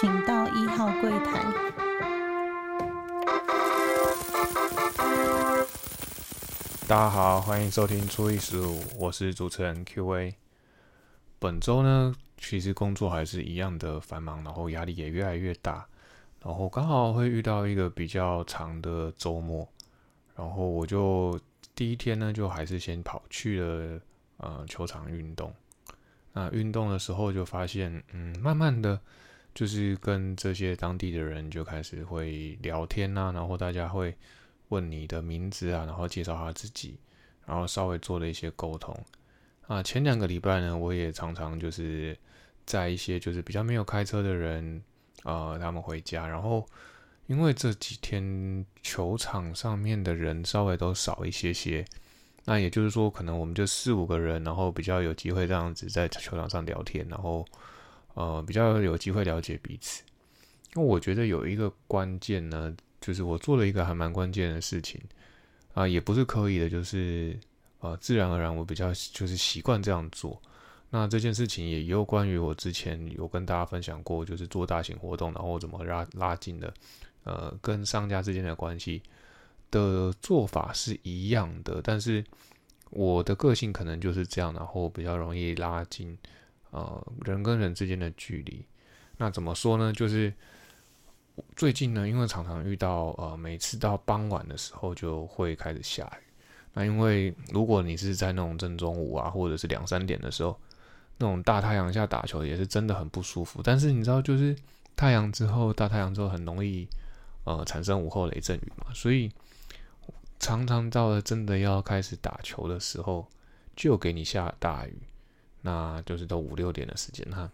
请到一号柜台。大家好，欢迎收听初一十五，我是主持人 Q&A。本周呢，其实工作还是一样的繁忙，然后压力也越来越大，然后刚好会遇到一个比较长的周末，然后我就第一天呢，就还是先跑去了呃球场运动。那运动的时候就发现，嗯，慢慢的就是跟这些当地的人就开始会聊天呐，然后大家会问你的名字啊，然后介绍他自己，然后稍微做了一些沟通。啊，前两个礼拜呢，我也常常就是在一些就是比较没有开车的人，呃，他们回家，然后因为这几天球场上面的人稍微都少一些些。那也就是说，可能我们就四五个人，然后比较有机会这样子在球场上聊天，然后呃比较有机会了解彼此。那我觉得有一个关键呢，就是我做了一个还蛮关键的事情啊，也不是刻意的，就是呃自然而然我比较就是习惯这样做。那这件事情也有关于我之前有跟大家分享过，就是做大型活动，然后怎么拉拉近的呃跟商家之间的关系。的做法是一样的，但是我的个性可能就是这样，然后比较容易拉近呃人跟人之间的距离。那怎么说呢？就是最近呢，因为常常遇到呃，每次到傍晚的时候就会开始下雨。那因为如果你是在那种正中午啊，或者是两三点的时候，那种大太阳下打球也是真的很不舒服。但是你知道，就是太阳之后，大太阳之后很容易呃产生午后雷阵雨嘛，所以。常常到了真的要开始打球的时候，就给你下大雨，那就是都五六点的时间哈。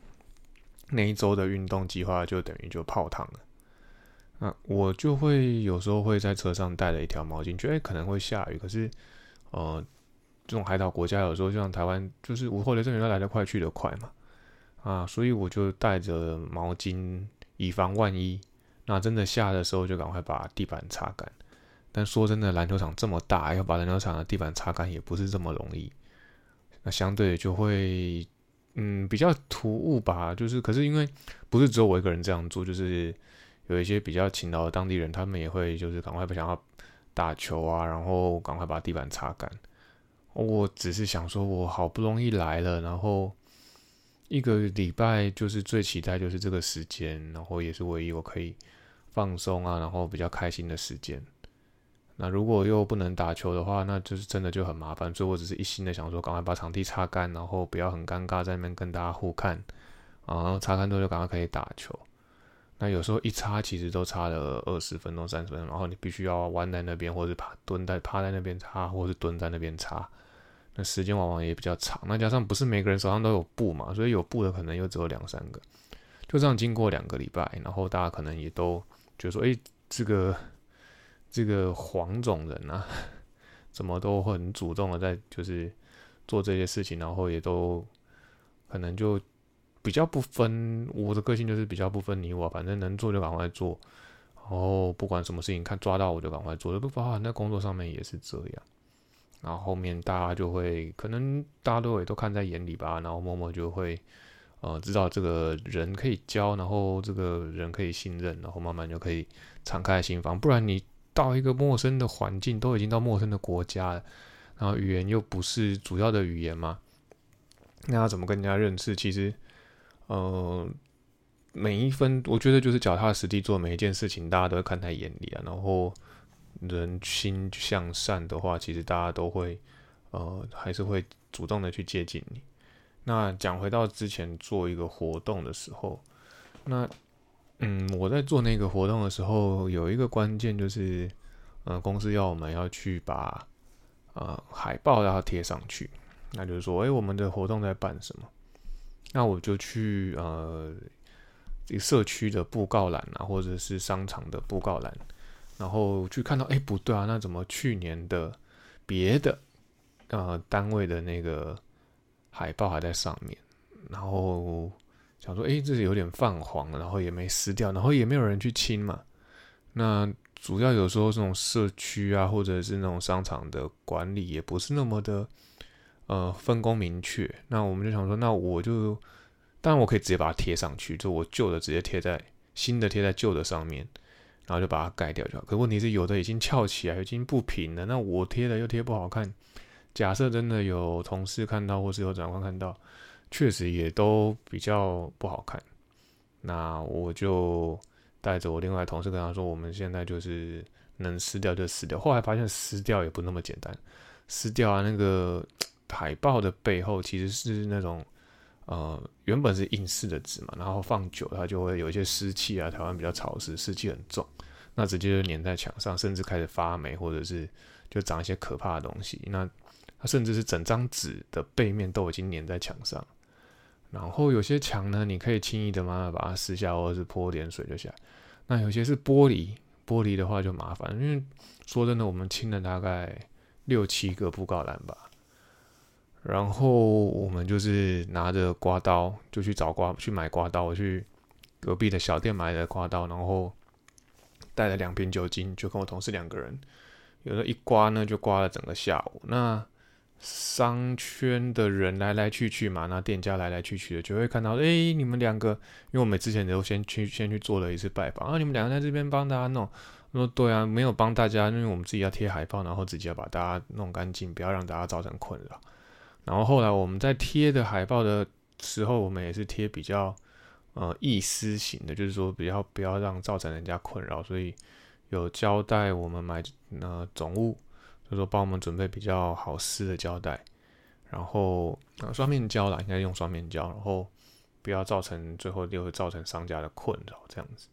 那一周的运动计划就等于就泡汤了。那我就会有时候会在车上带了一条毛巾，觉得可能会下雨，可是呃，这种海岛国家有时候就像台湾，就是午后雷阵雨来得快去得快嘛，啊，所以我就带着毛巾以防万一。那真的下的时候，就赶快把地板擦干。但说真的，篮球场这么大，要把篮球场的地板擦干也不是这么容易。那相对就会，嗯，比较突兀吧。就是，可是因为不是只有我一个人这样做，就是有一些比较勤劳的当地人，他们也会就是赶快不想要打球啊，然后赶快把地板擦干。我只是想说，我好不容易来了，然后一个礼拜就是最期待就是这个时间，然后也是唯一我可以放松啊，然后比较开心的时间。那如果又不能打球的话，那就是真的就很麻烦。所以我只是一心的想说，赶快把场地擦干，然后不要很尴尬在那边跟大家互看啊，然后擦干之后就赶快可以打球。那有时候一擦其实都擦了二十分钟、三十分钟，然后你必须要弯在那边，或者趴蹲在趴在那边擦，或者是蹲在那边擦，那时间往往也比较长。那加上不是每个人手上都有布嘛，所以有布的可能又只有两三个。就这样经过两个礼拜，然后大家可能也都觉得说，哎，这个。这个黄种人啊，怎么都很主动的在就是做这些事情，然后也都可能就比较不分我的个性，就是比较不分你我，反正能做就赶快做，然后不管什么事情看抓到我就赶快做，不包含在工作上面也是这样。然后后面大家就会可能大家都也都看在眼里吧，然后默默就会呃知道这个人可以教，然后这个人可以信任，然后慢慢就可以敞开心房，不然你。到一个陌生的环境，都已经到陌生的国家了，然后语言又不是主要的语言嘛，那要怎么跟人家认识？其实，呃，每一分，我觉得就是脚踏实地做每一件事情，大家都会看在眼里啊。然后，人心向善的话，其实大家都会，呃，还是会主动的去接近你。那讲回到之前做一个活动的时候，那。嗯，我在做那个活动的时候，有一个关键就是，呃，公司要我们要去把呃海报要贴上去，那就是说，哎，我们的活动在办什么？那我就去呃，这社区的布告栏啊，或者是商场的布告栏，然后去看到，哎，不对啊，那怎么去年的别的呃单位的那个海报还在上面？然后。想说，哎，这是有点泛黄，然后也没撕掉，然后也没有人去清嘛。那主要有时候这种社区啊，或者是那种商场的管理也不是那么的，呃，分工明确。那我们就想说，那我就当然我可以直接把它贴上去，就我旧的直接贴在新的贴在旧的上面，然后就把它盖掉就好。可问题是有的已经翘起来，已经不平了，那我贴的又贴不好看。假设真的有同事看到，或是有长官看到，确实也都比较不好看。那我就带着我另外同事跟他说，我们现在就是能撕掉就撕掉。后来发现撕掉也不那么简单，撕掉啊那个海报的背后其实是那种呃原本是硬式的纸嘛，然后放久它就会有一些湿气啊，台湾比较潮湿，湿气很重，那直接就粘在墙上，甚至开始发霉，或者是就长一些可怕的东西。那它甚至是整张纸的背面都已经粘在墙上，然后有些墙呢，你可以轻易的慢慢把它撕下，或者是泼点水就下。那有些是玻璃，玻璃的话就麻烦，因为说真的，我们清了大概六七个布告栏吧，然后我们就是拿着刮刀就去找刮，去买刮刀，我去隔壁的小店买的刮刀，然后带了两瓶酒精，就跟我同事两个人，有的一刮呢就刮了整个下午，那。商圈的人来来去去嘛，那店家来来去去的，就会看到，哎，你们两个，因为我们之前都先去先去做了一次拜访，啊，你们两个在这边帮大家弄，说对啊，没有帮大家，因为我们自己要贴海报，然后自己要把大家弄干净，不要让大家造成困扰。然后后来我们在贴的海报的时候，我们也是贴比较呃意思型的，就是说比较不要让造成人家困扰，所以有交代我们买呃总物。就说帮我们准备比较好撕的胶带，然后双面胶啦，应该用双面胶，然后不要造成最后又会造成商家的困扰这样子。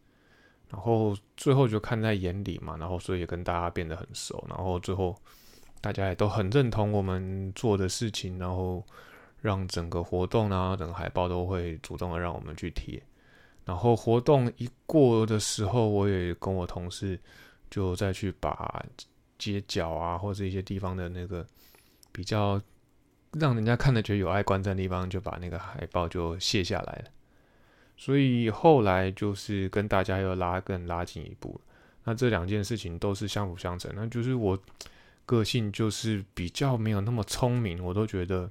然后最后就看在眼里嘛，然后所以也跟大家变得很熟，然后最后大家也都很认同我们做的事情，然后让整个活动啊，整个海报都会主动的让我们去贴。然后活动一过的时候，我也跟我同事就再去把。街角啊，或者一些地方的那个比较让人家看的觉得有碍观瞻的地方，就把那个海报就卸下来了。所以后来就是跟大家又拉更拉近一步。那这两件事情都是相辅相成。那就是我个性就是比较没有那么聪明，我都觉得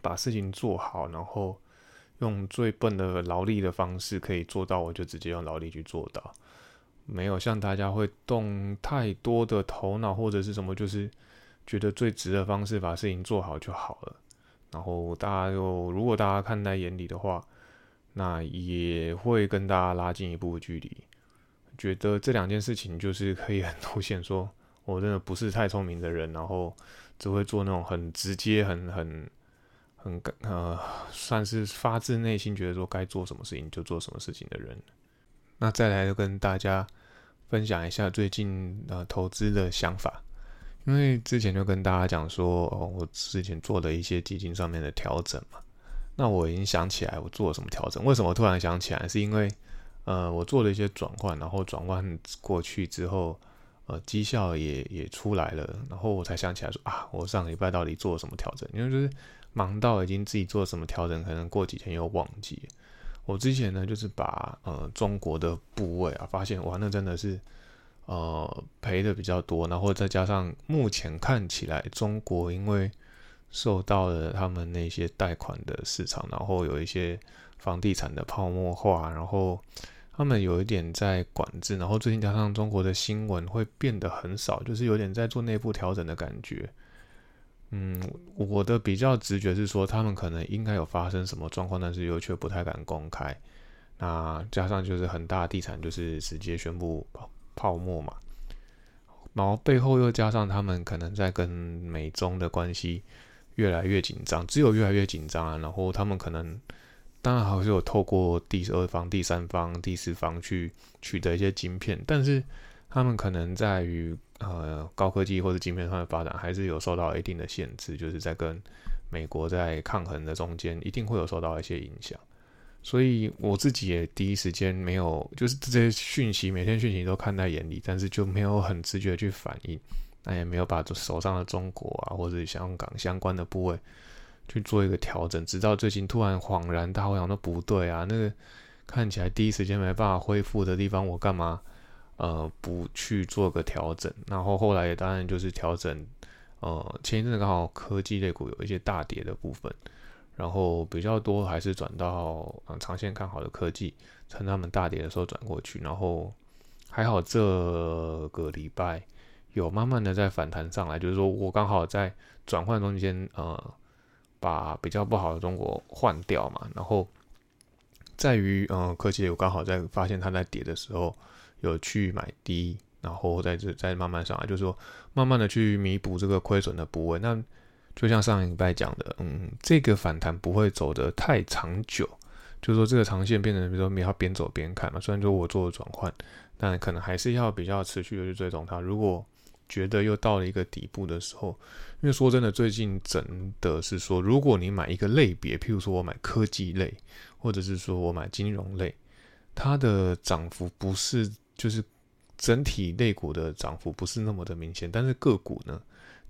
把事情做好，然后用最笨的劳力的方式可以做到，我就直接用劳力去做到。没有像大家会动太多的头脑或者是什么，就是觉得最直的方式把事情做好就好了。然后大家又如果大家看在眼里的话，那也会跟大家拉近一步距离。觉得这两件事情就是可以很凸显，说我真的不是太聪明的人，然后只会做那种很直接、很很很呃，算是发自内心觉得说该做什么事情就做什么事情的人。那再来就跟大家分享一下最近呃投资的想法，因为之前就跟大家讲说，哦，我之前做的一些基金上面的调整嘛，那我已经想起来我做了什么调整。为什么突然想起来？是因为呃我做了一些转换，然后转换过去之后，呃绩效也也出来了，然后我才想起来说啊，我上个礼拜到底做了什么调整？因为就是忙到已经自己做什么调整，可能过几天又忘记。我之前呢，就是把呃中国的部位啊，发现哇，那真的是呃赔的比较多，然后再加上目前看起来中国因为受到了他们那些贷款的市场，然后有一些房地产的泡沫化，然后他们有一点在管制，然后最近加上中国的新闻会变得很少，就是有点在做内部调整的感觉。嗯，我的比较直觉是说，他们可能应该有发生什么状况，但是又却不太敢公开。那加上就是很大地产就是直接宣布泡泡沫嘛，然后背后又加上他们可能在跟美中的关系越来越紧张，只有越来越紧张啊。然后他们可能当然还是有透过第二方、第三方、第四方去取得一些晶片，但是他们可能在于。呃，高科技或者晶片上的发展还是有受到一定的限制，就是在跟美国在抗衡的中间，一定会有受到一些影响。所以我自己也第一时间没有，就是这些讯息，每天讯息都看在眼里，但是就没有很直觉去反应，那也没有把手上的中国啊或者香港相关的部位去做一个调整，直到最近突然恍然大悟，想说不对啊，那个看起来第一时间没办法恢复的地方，我干嘛？呃，不去做个调整，然后后来也当然就是调整。呃，前一阵刚好科技类股有一些大跌的部分，然后比较多还是转到嗯长线看好的科技，趁他们大跌的时候转过去，然后还好这个礼拜有慢慢的在反弹上来，就是说我刚好在转换中间呃把比较不好的中国换掉嘛，然后在于嗯科技我刚好在发现它在跌的时候有去买低，然后在这再慢慢上来，就是说慢慢的去弥补这个亏损的部位，那。就像上一礼拜讲的，嗯，这个反弹不会走得太长久，就是说这个长线变成，比如说你要边走边看嘛。虽然说我做了转换，但可能还是要比较持续的去追踪它。如果觉得又到了一个底部的时候，因为说真的，最近真的是说，如果你买一个类别，譬如说我买科技类，或者是说我买金融类，它的涨幅不是就是整体类股的涨幅不是那么的明显，但是个股呢，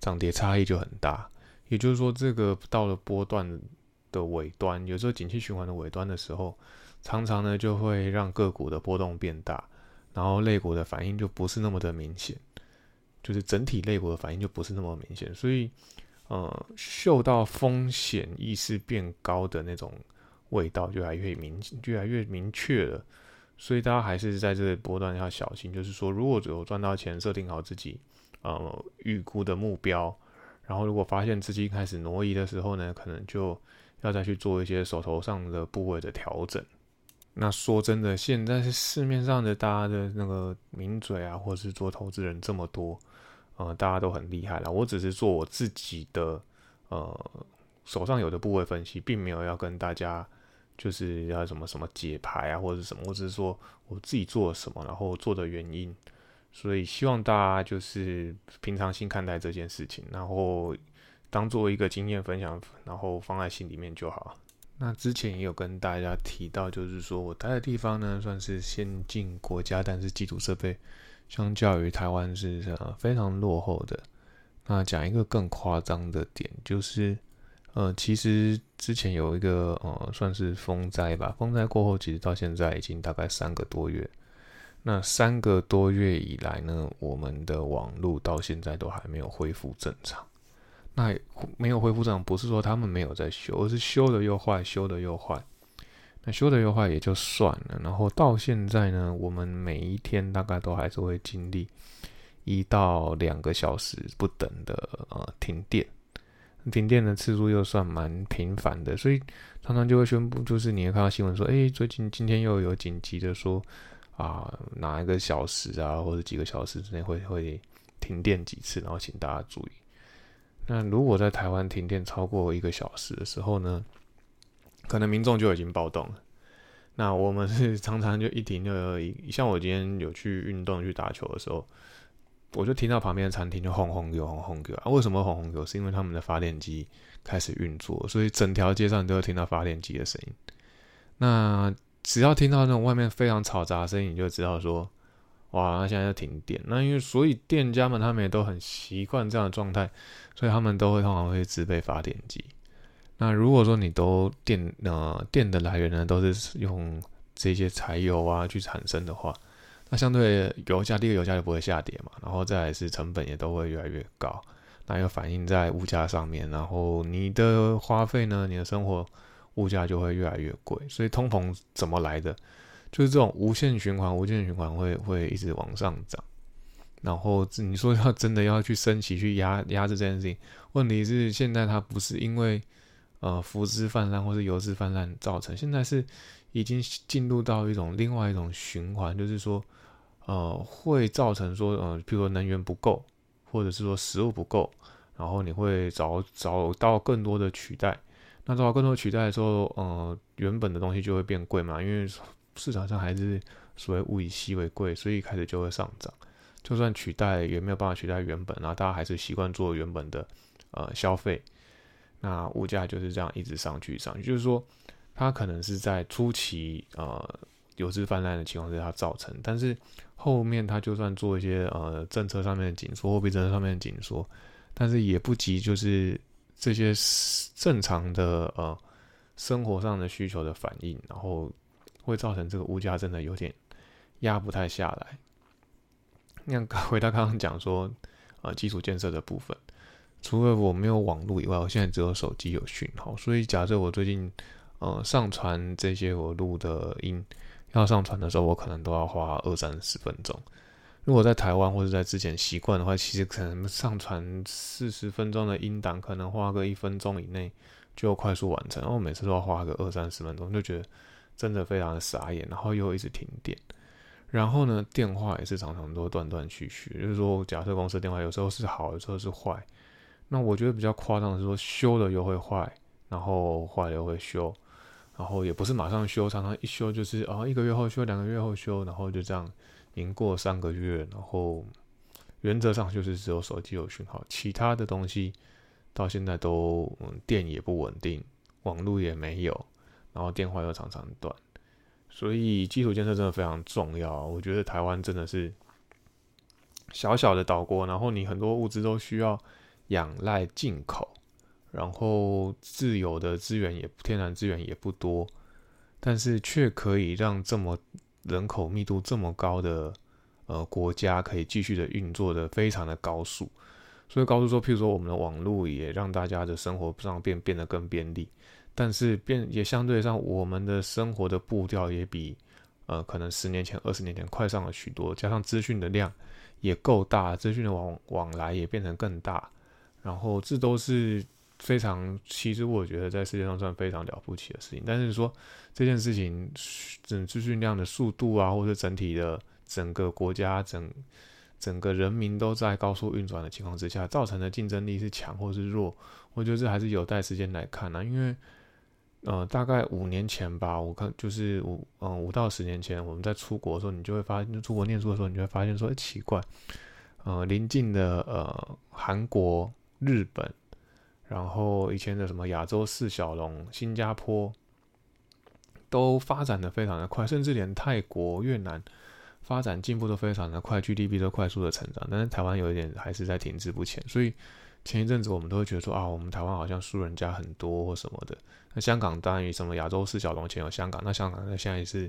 涨跌差异就很大。也就是说，这个到了波段的尾端，有时候景气循环的尾端的时候，常常呢就会让个股的波动变大，然后类股的反应就不是那么的明显，就是整体类股的反应就不是那么明显，所以，呃，嗅到风险意识变高的那种味道就越来越明，越来越明确了。所以大家还是在这个波段要小心，就是说，如果有赚到钱，设定好自己呃预估的目标。然后，如果发现资金开始挪移的时候呢，可能就要再去做一些手头上的部位的调整。那说真的，现在是市面上的大家的那个名嘴啊，或者是做投资人这么多，呃，大家都很厉害了。我只是做我自己的呃手上有的部位分析，并没有要跟大家就是要什么什么解牌啊，或者什么，我只是说我自己做了什么，然后做的原因。所以希望大家就是平常心看待这件事情，然后当做一个经验分享，然后放在心里面就好。那之前也有跟大家提到，就是说我待的地方呢算是先进国家，但是基础设备相较于台湾是呃非常落后的。那讲一个更夸张的点，就是呃其实之前有一个呃算是风灾吧，风灾过后其实到现在已经大概三个多月。那三个多月以来呢，我们的网络到现在都还没有恢复正常。那没有恢复正常，不是说他们没有在修，而是修的又坏，修的又坏。那修的又坏也就算了，然后到现在呢，我们每一天大概都还是会经历一到两个小时不等的呃停电，停电的次数又算蛮频繁的，所以常常就会宣布，就是你会看到新闻说，哎，最近今天又有紧急的说。啊，哪一个小时啊，或者几个小时之内会会停电几次？然后请大家注意。那如果在台湾停电超过一个小时的时候呢，可能民众就已经暴动了。那我们是 常常就一停就一，像我今天有去运动去打球的时候，我就听到旁边的餐厅就轰轰有轰轰有啊。为什么轰轰有？是因为他们的发电机开始运作，所以整条街上都会听到发电机的声音。那只要听到那种外面非常嘈杂的声音，你就知道说，哇，那现在要停电。那因为所以店家们他们也都很习惯这样的状态，所以他们都会通常会自备发电机。那如果说你都电呃电的来源呢都是用这些柴油啊去产生的话，那相对油价第一个油价就不会下跌嘛，然后再来是成本也都会越来越高，那又反映在物价上面，然后你的花费呢，你的生活。物价就会越来越贵，所以通膨怎么来的？就是这种无限循环，无限循环会会一直往上涨。然后你说要真的要去升级去压压制这件事情，问题是现在它不是因为呃浮资泛滥或是油资泛滥造成，现在是已经进入到一种另外一种循环，就是说呃会造成说呃，譬如说能源不够，或者是说食物不够，然后你会找找到更多的取代。那找到更多取代的时候，呃，原本的东西就会变贵嘛，因为市场上还是所谓物以稀为贵，所以开始就会上涨。就算取代也没有办法取代原本，然后大家还是习惯做原本的呃消费，那物价就是这样一直上去上去。就是说，它可能是在初期呃有资泛滥的情况之下造成，但是后面它就算做一些呃政策上面的紧缩，货币政策上面的紧缩，但是也不及就是。这些正常的呃生活上的需求的反应，然后会造成这个物价真的有点压不太下来。那回到刚刚讲说，呃，基础建设的部分，除了我没有网络以外，我现在只有手机有讯号。所以假设我最近呃上传这些我录的音要上传的时候，我可能都要花二三十分钟。如果在台湾或者在之前习惯的话，其实可能上传四十分钟的音档，可能花个一分钟以内就快速完成。然后每次都要花个二三十分钟，就觉得真的非常的傻眼。然后又一直停电。然后呢，电话也是常常都断断续续。就是说，假设公司电话有时候是好，有时候是坏。那我觉得比较夸张的是说，修了又会坏，然后坏了又会修，然后也不是马上修，常常一修就是啊一个月后修，两个月后修，然后就这样赢过三个月。然后原则上就是只有手机有讯号，其他的东西到现在都电也不稳定，网络也没有，然后电话又常常断。所以基础建设真的非常重要。我觉得台湾真的是小小的岛国，然后你很多物资都需要仰赖进口，然后自有的资源也天然资源也不多，但是却可以让这么人口密度这么高的呃国家可以继续的运作的非常的高速。所以高速说，譬如说我们的网络也让大家的生活上变变得更便利。但是变也相对上，我们的生活的步调也比呃可能十年前、二十年前快上了许多。加上资讯的量也够大，资讯的往往来也变成更大。然后这都是非常，其实我觉得在世界上算非常了不起的事情。但是说这件事情，整资讯量的速度啊，或者整体的整个国家整整个人民都在高速运转的情况之下，造成的竞争力是强或是弱，我觉得这还是有待时间来看呢，因为。呃，大概五年前吧，我看就是五嗯五到十年前，我们在出国的时候，你就会发现，出国念书的时候，你就会发现说，奇怪，呃，临近的呃韩国、日本，然后以前的什么亚洲四小龙、新加坡，都发展的非常的快，甚至连泰国、越南发展进步都非常的快，GDP 都快速的成长，但是台湾有一点还是在停滞不前，所以。前一阵子我们都会觉得说啊，我们台湾好像输人家很多或什么的。那香港当然以什么亚洲四小龙前有香港，那香港那现在是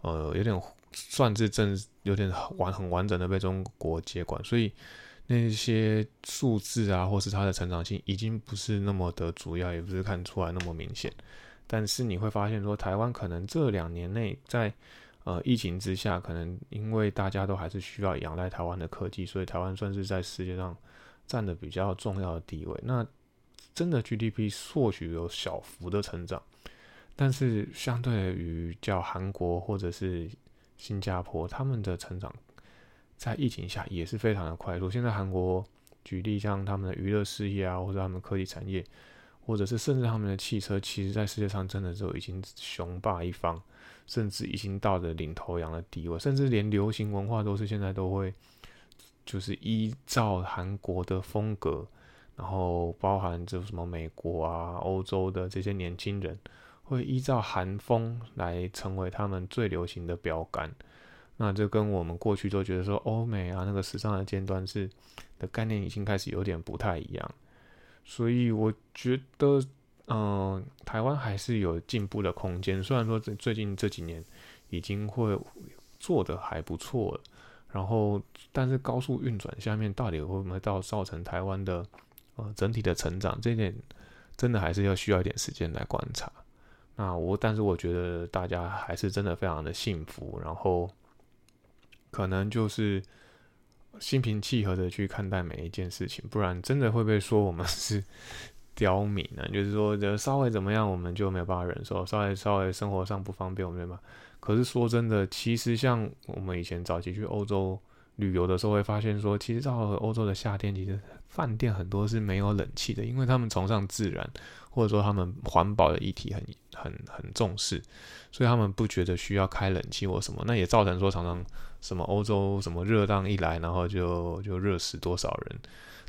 呃有点算是正有点完很完整的被中国接管，所以那些数字啊或是它的成长性已经不是那么的主要，也不是看出来那么明显。但是你会发现说，台湾可能这两年内在呃疫情之下，可能因为大家都还是需要仰赖台湾的科技，所以台湾算是在世界上。占的比较重要的地位，那真的 GDP 或许有小幅的成长，但是相对于叫韩国或者是新加坡，他们的成长在疫情下也是非常的快速。现在韩国举例，像他们的娱乐事业啊，或者他们科技产业，或者是甚至他们的汽车，其实在世界上真的就已经雄霸一方，甚至已经到了领头羊的地位，甚至连流行文化都是现在都会。就是依照韩国的风格，然后包含这什么美国啊、欧洲的这些年轻人，会依照韩风来成为他们最流行的标杆。那这跟我们过去都觉得说欧美啊那个时尚的尖端是的概念已经开始有点不太一样。所以我觉得，嗯，台湾还是有进步的空间。虽然说最近这几年已经会做的还不错了。然后，但是高速运转下面到底会不会到造成台湾的呃整体的成长？这点真的还是要需要一点时间来观察。那我，但是我觉得大家还是真的非常的幸福，然后可能就是心平气和的去看待每一件事情，不然真的会被说我们 是刁民呢。就是说，稍微怎么样，我们就没有办法忍受；稍微稍微生活上不方便，我们没办法。可是说真的，其实像我们以前早期去欧洲旅游的时候，会发现说，其实到欧洲的夏天，其实饭店很多是没有冷气的，因为他们崇尚自然，或者说他们环保的议题很很很重视，所以他们不觉得需要开冷气或什么。那也造成说，常常什么欧洲什么热浪一来，然后就就热死多少人，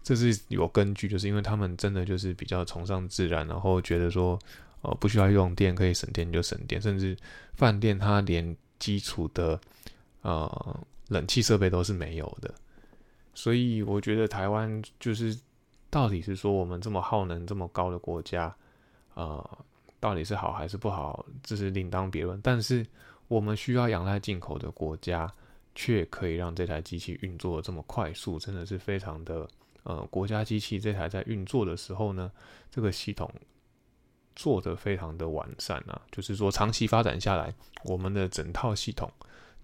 这是有根据，就是因为他们真的就是比较崇尚自然，然后觉得说。呃，不需要用电，可以省电就省电，甚至饭店它连基础的呃冷气设备都是没有的，所以我觉得台湾就是到底是说我们这么耗能这么高的国家，呃，到底是好还是不好，这是另当别论。但是我们需要仰赖进口的国家，却可以让这台机器运作这么快速，真的是非常的呃国家机器这台在运作的时候呢，这个系统做得非常的完善啊，就是说长期发展下来，我们的整套系统，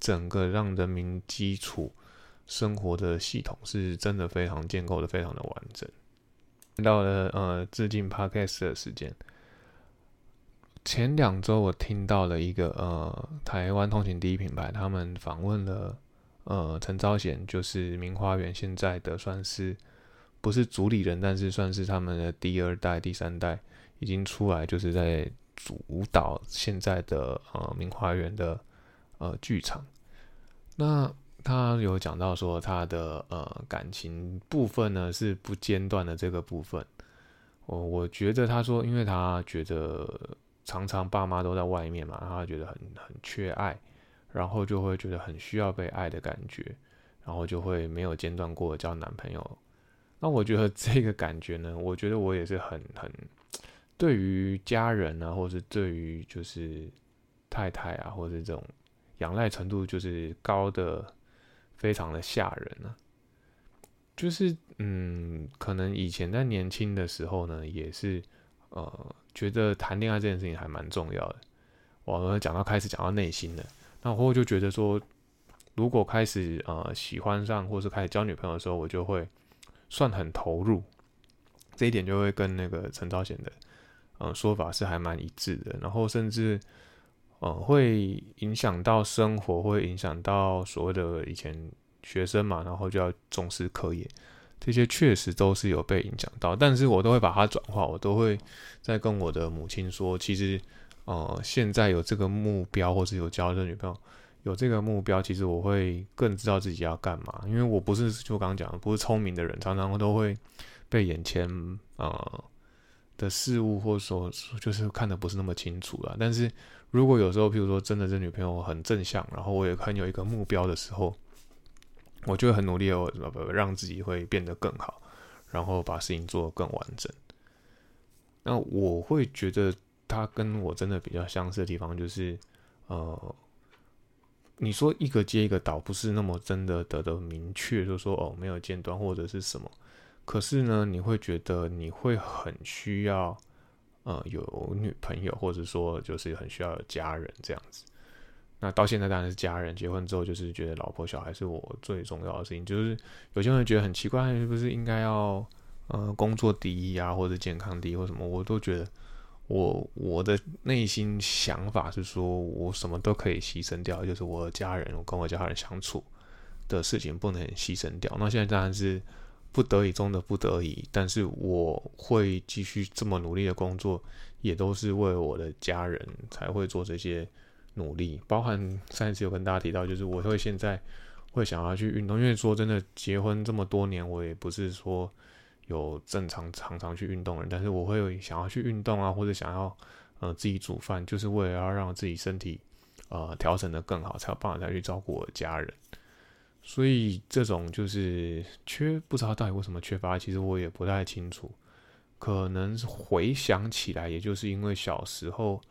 整个让人民基础生活的系统是真的非常建构的非常的完整。到了呃致敬 Podcast 的时间。前两周我听到了一个呃台湾通勤第一品牌，他们访问了呃陈昭贤，就是明花园现在的算是不是主理人，但是算是他们的第二代、第三代已经出来，就是在主导现在的呃明花园的呃剧场。那他有讲到说他的呃感情部分呢是不间断的这个部分，我我觉得他说，因为他觉得。常常爸妈都在外面嘛，他觉得很很缺爱，然后就会觉得很需要被爱的感觉，然后就会没有间断过交男朋友。那我觉得这个感觉呢，我觉得我也是很很对于家人啊，或者对于就是太太啊，或者这种仰赖程度就是高的，非常的吓人啊。就是嗯，可能以前在年轻的时候呢，也是呃。觉得谈恋爱这件事情还蛮重要的。我们讲到开始讲到内心的，那我就觉得说，如果开始呃喜欢上，或是开始交女朋友的时候，我就会算很投入。这一点就会跟那个陈昭贤的呃说法是还蛮一致的。然后甚至呃会影响到生活，会影响到所谓的以前学生嘛，然后就要重视课业。这些确实都是有被影响到，但是我都会把它转化，我都会在跟我的母亲说，其实，呃，现在有这个目标，或是有交的女朋友，有这个目标，其实我会更知道自己要干嘛，因为我不是就刚刚讲的，不是聪明的人，常常都会被眼前呃的事物，或者说就是看的不是那么清楚了。但是如果有时候，譬如说真的这女朋友很正向，然后我也很有一个目标的时候。我就会很努力的，让自己会变得更好，然后把事情做得更完整。那我会觉得他跟我真的比较相似的地方，就是呃，你说一个接一个倒，不是那么真的得的明确，就说哦没有间断或者是什么。可是呢，你会觉得你会很需要呃有女朋友，或者说就是很需要有家人这样子。那到现在当然是家人结婚之后，就是觉得老婆小孩是我最重要的事情。就是有些人觉得很奇怪，是不是应该要呃工作第一啊，或者健康第一或什么？我都觉得我我的内心想法是说，我什么都可以牺牲掉，就是我的家人，我跟我家人相处的事情不能牺牲掉。那现在当然是不得已中的不得已，但是我会继续这么努力的工作，也都是为我的家人才会做这些。努力，包含上一次有跟大家提到，就是我会现在会想要去运动，因为说真的，结婚这么多年，我也不是说有正常常常去运动的人，但是我会想要去运动啊，或者想要呃自己煮饭，就是为了要让自己身体呃调整的更好，才有办法再去照顾我的家人。所以这种就是缺，不知道到底为什么缺乏，其实我也不太清楚，可能回想起来，也就是因为小时候。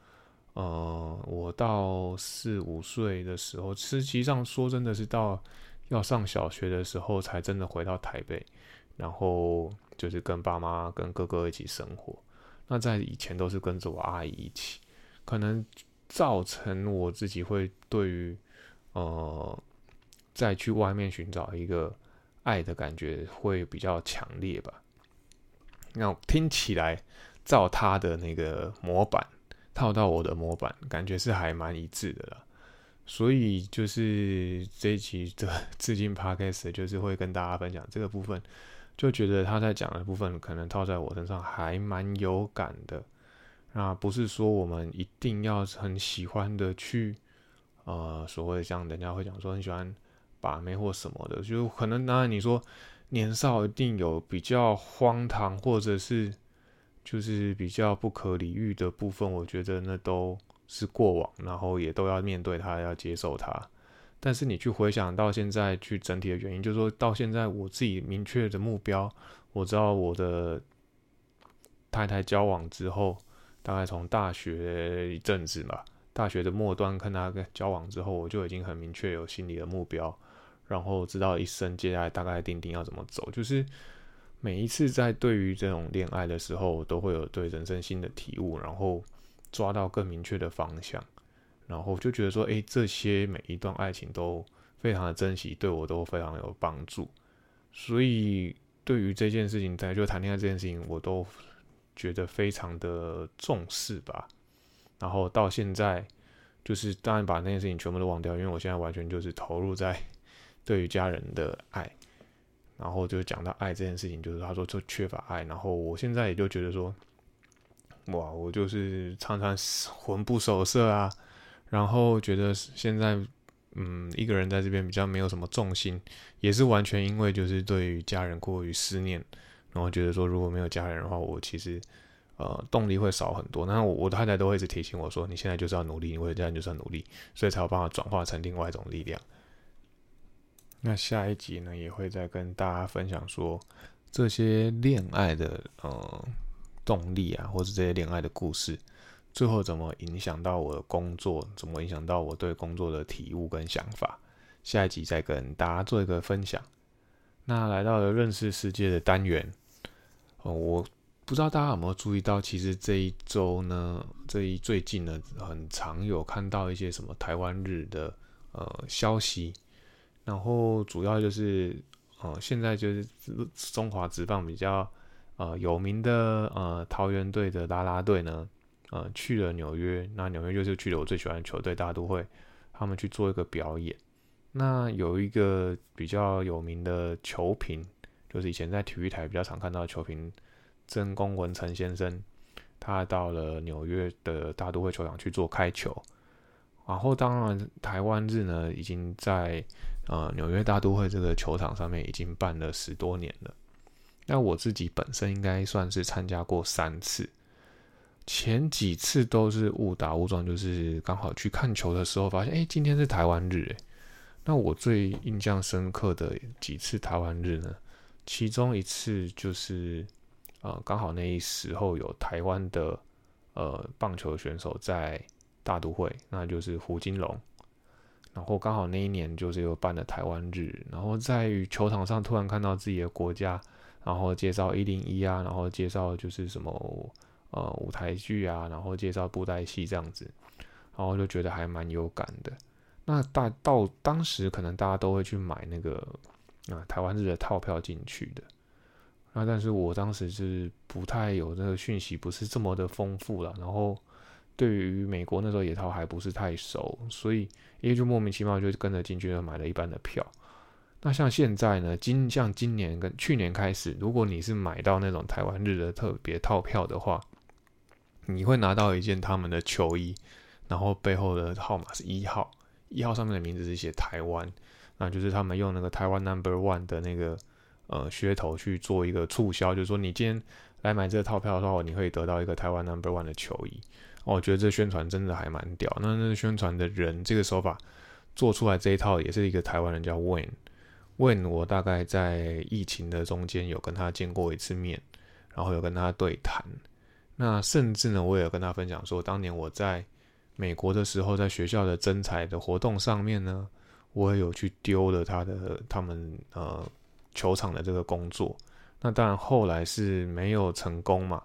呃，我到四五岁的时候，实际上说真的是到要上小学的时候，才真的回到台北，然后就是跟爸妈、跟哥哥一起生活。那在以前都是跟着我阿姨一起，可能造成我自己会对于呃再去外面寻找一个爱的感觉会比较强烈吧。那听起来照他的那个模板。套到我的模板，感觉是还蛮一致的了。所以就是这一期的致敬 podcast，就是会跟大家分享这个部分，就觉得他在讲的部分，可能套在我身上还蛮有感的。那不是说我们一定要很喜欢的去，呃，所谓像人家会讲说很喜欢把妹或什么的，就可能当然你说年少一定有比较荒唐，或者是。就是比较不可理喻的部分，我觉得那都是过往，然后也都要面对它，要接受它。但是你去回想到现在，去整体的原因，就是说到现在我自己明确的目标，我知道我的太太交往之后，大概从大学一阵子吧，大学的末端跟她交往之后，我就已经很明确有心里的目标，然后知道一生接下来大概定定要怎么走，就是。每一次在对于这种恋爱的时候，都会有对人生新的体悟，然后抓到更明确的方向，然后就觉得说，诶，这些每一段爱情都非常的珍惜，对我都非常有帮助。所以对于这件事情，在就谈恋爱这件事情，我都觉得非常的重视吧。然后到现在，就是当然把那件事情全部都忘掉，因为我现在完全就是投入在对于家人的爱。然后就讲到爱这件事情，就是他说就缺乏爱。然后我现在也就觉得说，哇，我就是常常魂不守舍啊。然后觉得现在，嗯，一个人在这边比较没有什么重心，也是完全因为就是对于家人过于思念，然后觉得说如果没有家人的话，我其实呃动力会少很多。那我我太太都会一直提醒我说，你现在就是要努力，你为了家人就是要努力，所以才有办法转化成另外一种力量。那下一集呢，也会再跟大家分享说这些恋爱的呃动力啊，或者这些恋爱的故事，最后怎么影响到我的工作，怎么影响到我对工作的体悟跟想法。下一集再跟大家做一个分享。那来到了认识世界的单元，哦，我不知道大家有没有注意到，其实这一周呢，这一最近呢，很常有看到一些什么台湾日的呃消息。然后主要就是，呃，现在就是中华职棒比较呃有名的呃桃园队的啦啦队呢，呃去了纽约，那纽约就是去了我最喜欢的球队大都会，他们去做一个表演。那有一个比较有名的球评，就是以前在体育台比较常看到的球评曾公文成先生，他到了纽约的大都会球场去做开球。然后当然台湾日呢，已经在。呃，纽约大都会这个球场上面已经办了十多年了。那我自己本身应该算是参加过三次，前几次都是误打误撞，就是刚好去看球的时候发现，哎，今天是台湾日，哎。那我最印象深刻的几次台湾日呢？其中一次就是，呃，刚好那一时候有台湾的呃棒球选手在大都会，那就是胡金龙。然后刚好那一年就是又办了台湾日，然后在球场上突然看到自己的国家，然后介绍一零一啊，然后介绍就是什么呃舞台剧啊，然后介绍布袋戏这样子，然后就觉得还蛮有感的。那大到当时可能大家都会去买那个啊台湾日的套票进去的，那但是我当时是不太有那个讯息，不是这么的丰富了，然后。对于美国那时候野套还不是太熟，所以也就莫名其妙就跟着进去买了一般的票。那像现在呢，今像今年跟去年开始，如果你是买到那种台湾日的特别套票的话，你会拿到一件他们的球衣，然后背后的号码是一号，一号上面的名字是写台湾，那就是他们用那个台湾 Number One 的那个呃噱头去做一个促销，就是说你今天来买这个套票的话，你会得到一个台湾 Number One 的球衣。我觉得这宣传真的还蛮屌。那那宣传的人，这个手法做出来这一套，也是一个台湾人叫 Win。Win，我大概在疫情的中间有跟他见过一次面，然后有跟他对谈。那甚至呢，我也有跟他分享说，当年我在美国的时候，在学校的征才的活动上面呢，我也有去丢了他的他们呃球场的这个工作。那当然后来是没有成功嘛。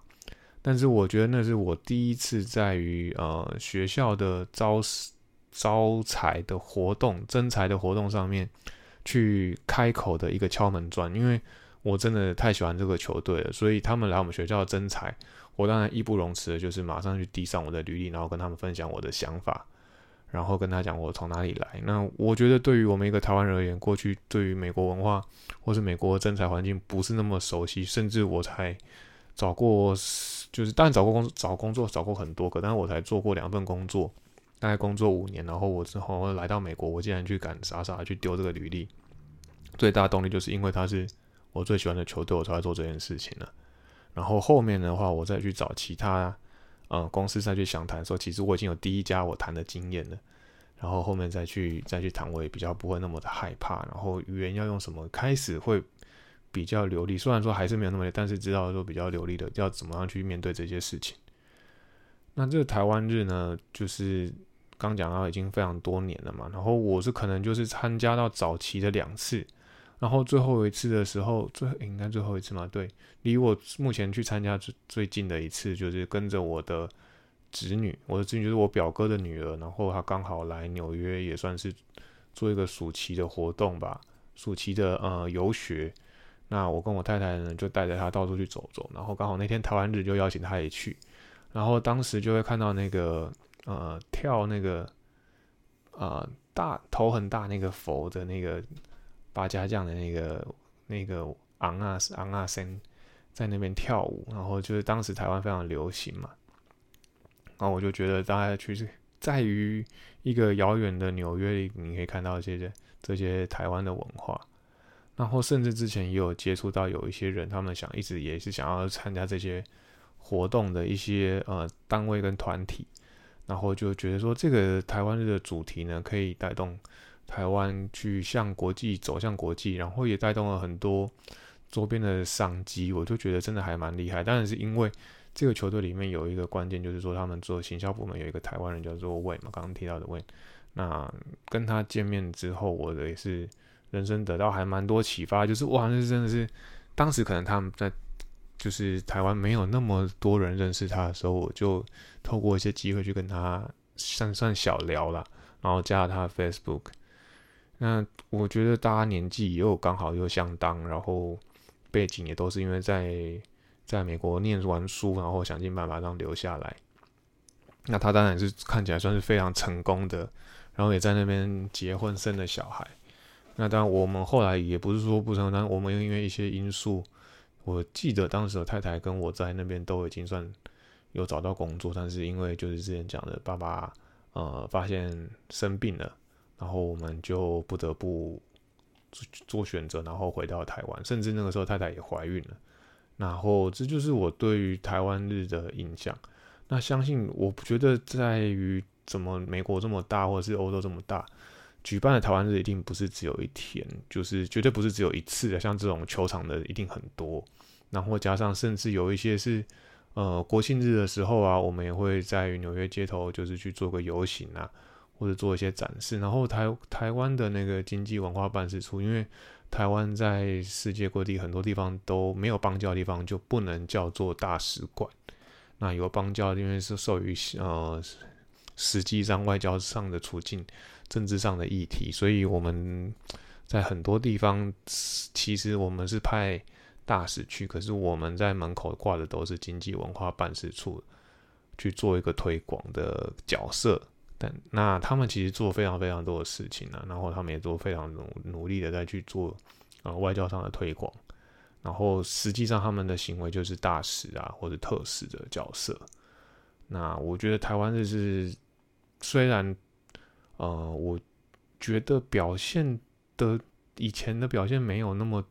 但是我觉得那是我第一次在于呃学校的招招财的活动、征才的活动上面去开口的一个敲门砖，因为我真的太喜欢这个球队了，所以他们来我们学校征才，我当然义不容辞的就是马上去递上我的履历，然后跟他们分享我的想法，然后跟他讲我从哪里来。那我觉得对于我们一个台湾人而言，过去对于美国文化或是美国征才环境不是那么熟悉，甚至我才找过。就是当然找过工找工作找过很多个，但是我才做过两份工作，大概工作五年，然后我之后来到美国，我竟然去敢傻傻去丢这个履历，最大动力就是因为他是我最喜欢的球队，我才会做这件事情了。然后后面的话，我再去找其他呃公司再去详谈，说其实我已经有第一家我谈的经验了，然后后面再去再去谈，我也比较不会那么的害怕，然后语言要用什么，开始会。比较流利，虽然说还是没有那么，但是知道说比较流利的要怎么样去面对这些事情。那这个台湾日呢，就是刚讲到已经非常多年了嘛，然后我是可能就是参加到早期的两次，然然后最后一次的时候，最应该最后一次嘛，对，离我目前去参加最最近的一次，就是跟着我的侄女，我的侄女就是我表哥的女儿，然后她刚好来纽约，也算是做一个暑期的活动吧，暑期的呃游学。那我跟我太太呢，就带着她到处去走走，然后刚好那天台湾日就邀请她也去，然后当时就会看到那个呃跳那个呃大头很大那个佛的那个八家将的那个那个昂啊昂啊森在那边跳舞，然后就是当时台湾非常流行嘛，然后我就觉得大家去在于一个遥远的纽约里，你可以看到这些这些台湾的文化。然后甚至之前也有接触到有一些人，他们想一直也是想要参加这些活动的一些呃单位跟团体，然后就觉得说这个台湾日的主题呢，可以带动台湾去向国际走向国际，然后也带动了很多周边的商机，我就觉得真的还蛮厉害。当然是因为这个球队里面有一个关键，就是说他们做行销部门有一个台湾人叫做魏嘛，刚刚提到的魏，那跟他见面之后，我的也是。人生得到还蛮多启发，就是哇，那真的是当时可能他们在就是台湾没有那么多人认识他的时候，我就透过一些机会去跟他算算小聊了，然后加了他的 Facebook。那我觉得大家年纪又刚好又相当，然后背景也都是因为在在美国念完书，然后想尽办法让留下来。那他当然是看起来算是非常成功的，然后也在那边结婚生了小孩。那当然，我们后来也不是说不成，但我们因为一些因素，我记得当时的太太跟我在那边都已经算有找到工作，但是因为就是之前讲的，爸爸呃发现生病了，然后我们就不得不做做选择，然后回到台湾，甚至那个时候太太也怀孕了，然后这就是我对于台湾日的印象。那相信我觉得在于怎么美国这么大，或者是欧洲这么大。举办的台湾日一定不是只有一天，就是绝对不是只有一次的。像这种球场的一定很多，然后加上甚至有一些是，呃，国庆日的时候啊，我们也会在纽约街头就是去做个游行啊，或者做一些展示。然后台台湾的那个经济文化办事处，因为台湾在世界各地很多地方都没有邦教的地方，就不能叫做大使馆。那有邦教，因为是受于呃实际上外交上的处境。政治上的议题，所以我们在很多地方，其实我们是派大使去，可是我们在门口挂的都是经济文化办事处去做一个推广的角色。但那他们其实做非常非常多的事情呢，然后他们也做非常努努力的在去做呃外交上的推广，然后实际上他们的行为就是大使啊或者特使的角色。那我觉得台湾日是虽然。呃，我觉得表现的以前的表现没有那么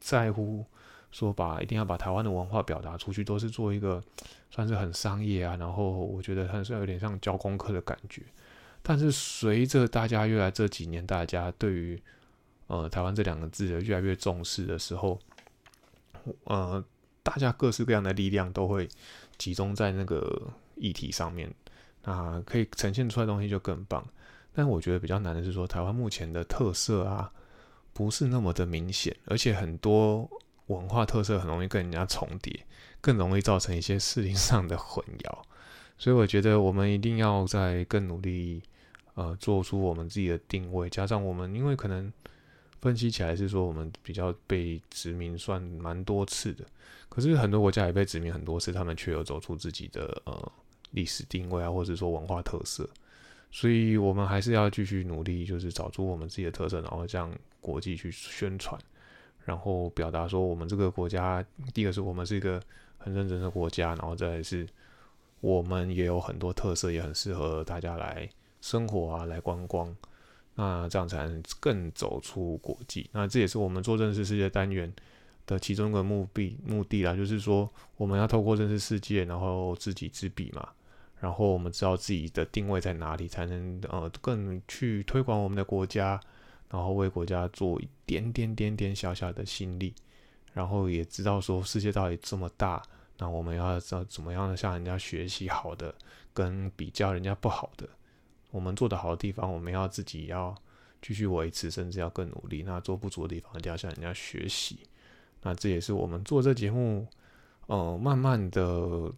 在乎，说把一定要把台湾的文化表达出去，都是做一个算是很商业啊。然后我觉得它是有点像教功课的感觉。但是随着大家越来这几年，大家对于呃台湾这两个字越来越重视的时候，呃，大家各式各样的力量都会集中在那个议题上面，那可以呈现出来东西就更棒。但我觉得比较难的是说，台湾目前的特色啊，不是那么的明显，而且很多文化特色很容易跟人家重叠，更容易造成一些事情上的混淆。所以我觉得我们一定要在更努力，呃，做出我们自己的定位。加上我们，因为可能分析起来是说，我们比较被殖民算蛮多次的，可是很多国家也被殖民很多次，他们却有走出自己的呃历史定位啊，或者说文化特色。所以，我们还是要继续努力，就是找出我们自己的特色，然后向国际去宣传，然后表达说，我们这个国家，第一个是我们是一个很认真的国家，然后再是，我们也有很多特色，也很适合大家来生活啊，来观光，那这样才能更走出国际。那这也是我们做认识世界单元的其中一个目的目的啦，就是说，我们要透过认识世界，然后知己知彼嘛。然后我们知道自己的定位在哪里，才能呃更去推广我们的国家，然后为国家做一点点点点小小的心力，然后也知道说世界到底这么大，那我们要知道怎么样的向人家学习好的，跟比较人家不好的，我们做的好的地方，我们要自己要继续维持，甚至要更努力。那做不足的地方，一定要向人家学习。那这也是我们做这节目，呃，慢慢的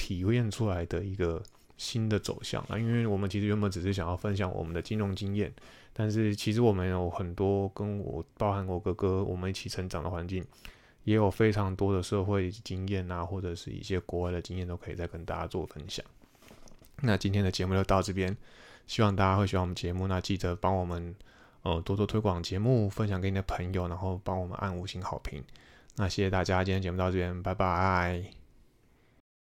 体验出来的一个新的走向啊。因为我们其实原本只是想要分享我们的金融经验，但是其实我们有很多跟我，包含我哥哥，我们一起成长的环境。也有非常多的社会经验啊，或者是一些国外的经验，都可以再跟大家做分享。那今天的节目就到这边，希望大家会喜欢我们节目。那记得帮我们呃多多推广节目，分享给你的朋友，然后帮我们按五星好评。那谢谢大家，今天节目到这边，拜拜。